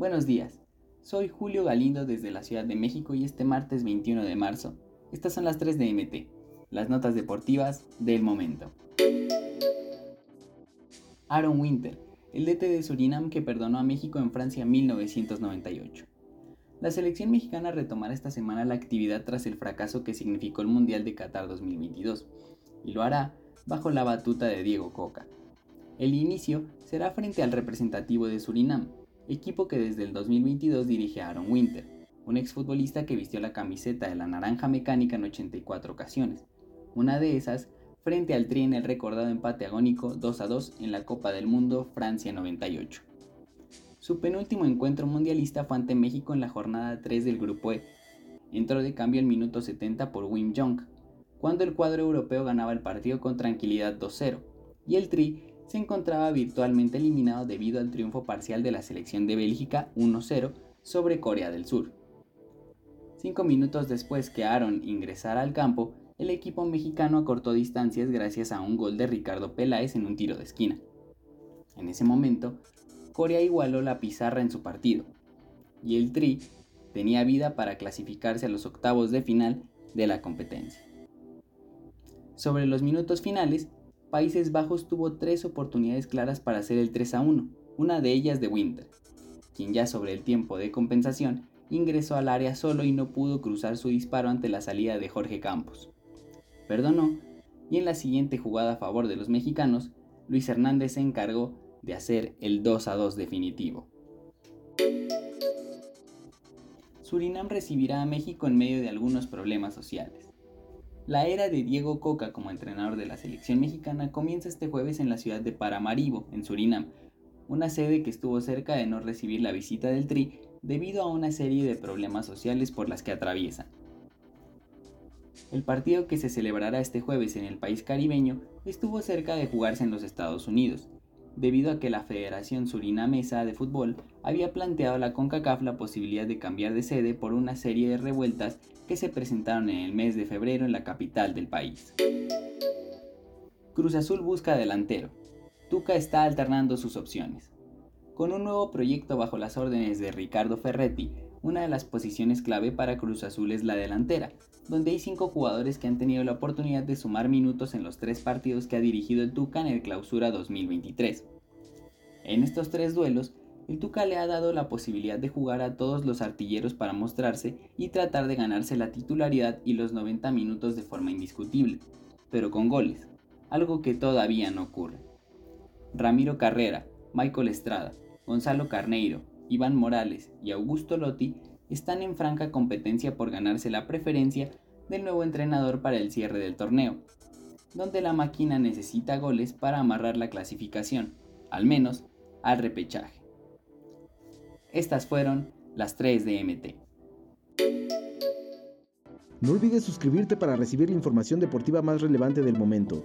Buenos días, soy Julio Galindo desde la Ciudad de México y este martes 21 de marzo, estas son las 3 de MT, las notas deportivas del momento. Aaron Winter, el DT de Surinam que perdonó a México en Francia en 1998. La selección mexicana retomará esta semana la actividad tras el fracaso que significó el Mundial de Qatar 2022, y lo hará bajo la batuta de Diego Coca. El inicio será frente al representativo de Surinam, equipo que desde el 2022 dirige Aaron Winter, un exfutbolista que vistió la camiseta de la naranja mecánica en 84 ocasiones, una de esas frente al Tri en el recordado empate agónico 2 a 2 en la Copa del Mundo Francia 98. Su penúltimo encuentro mundialista fue ante México en la jornada 3 del Grupo E. Entró de cambio el minuto 70 por Wim Jong, cuando el cuadro europeo ganaba el partido con tranquilidad 2-0, y el Tri se encontraba virtualmente eliminado debido al triunfo parcial de la selección de Bélgica 1-0 sobre Corea del Sur. Cinco minutos después que Aaron ingresara al campo, el equipo mexicano acortó distancias gracias a un gol de Ricardo Peláez en un tiro de esquina. En ese momento, Corea igualó la pizarra en su partido, y el Tri tenía vida para clasificarse a los octavos de final de la competencia. Sobre los minutos finales, Países Bajos tuvo tres oportunidades claras para hacer el 3 a 1, una de ellas de Winter, quien ya sobre el tiempo de compensación ingresó al área solo y no pudo cruzar su disparo ante la salida de Jorge Campos perdonó y en la siguiente jugada a favor de los mexicanos, Luis Hernández se encargó de hacer el 2 a 2 definitivo. Surinam recibirá a México en medio de algunos problemas sociales. La era de Diego Coca como entrenador de la selección mexicana comienza este jueves en la ciudad de Paramaribo, en Surinam, una sede que estuvo cerca de no recibir la visita del Tri debido a una serie de problemas sociales por las que atraviesan. El partido que se celebrará este jueves en el país caribeño estuvo cerca de jugarse en los Estados Unidos, debido a que la Federación Surinamesa de Fútbol había planteado a la CONCACAF la posibilidad de cambiar de sede por una serie de revueltas que se presentaron en el mes de febrero en la capital del país. Cruz Azul busca delantero. Tuca está alternando sus opciones. Con un nuevo proyecto bajo las órdenes de Ricardo Ferretti, una de las posiciones clave para Cruz Azul es la delantera, donde hay cinco jugadores que han tenido la oportunidad de sumar minutos en los tres partidos que ha dirigido el Tuca en el Clausura 2023. En estos tres duelos, el Tuca le ha dado la posibilidad de jugar a todos los artilleros para mostrarse y tratar de ganarse la titularidad y los 90 minutos de forma indiscutible, pero con goles, algo que todavía no ocurre. Ramiro Carrera, Michael Estrada, Gonzalo Carneiro, Iván Morales y Augusto Lotti están en franca competencia por ganarse la preferencia del nuevo entrenador para el cierre del torneo, donde la máquina necesita goles para amarrar la clasificación, al menos al repechaje. Estas fueron las 3 de MT. No olvides suscribirte para recibir la información deportiva más relevante del momento.